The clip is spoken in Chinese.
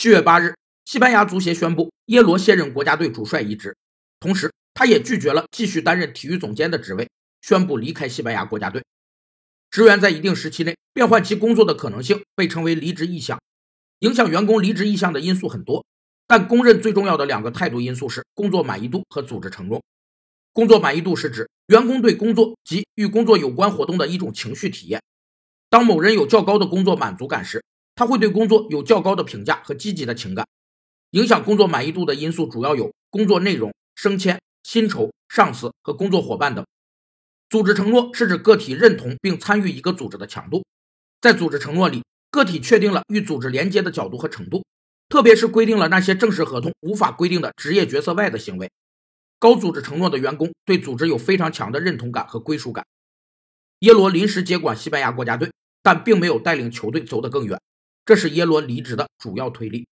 七月八日，西班牙足协宣布耶罗卸任国家队主帅一职，同时他也拒绝了继续担任体育总监的职位，宣布离开西班牙国家队。职员在一定时期内变换其工作的可能性被称为离职意向。影响员工离职意向的因素很多，但公认最重要的两个态度因素是工作满意度和组织承诺。工作满意度是指员工对工作及与工作有关活动的一种情绪体验。当某人有较高的工作满足感时，他会对工作有较高的评价和积极的情感。影响工作满意度的因素主要有工作内容、升迁、薪酬、上司和工作伙伴等。组织承诺是指个体认同并参与一个组织的强度。在组织承诺里，个体确定了与组织连接的角度和程度，特别是规定了那些正式合同无法规定的职业角色外的行为。高组织承诺的员工对组织有非常强的认同感和归属感。耶罗临时接管西班牙国家队，但并没有带领球队走得更远，这是耶罗离职的主要推力。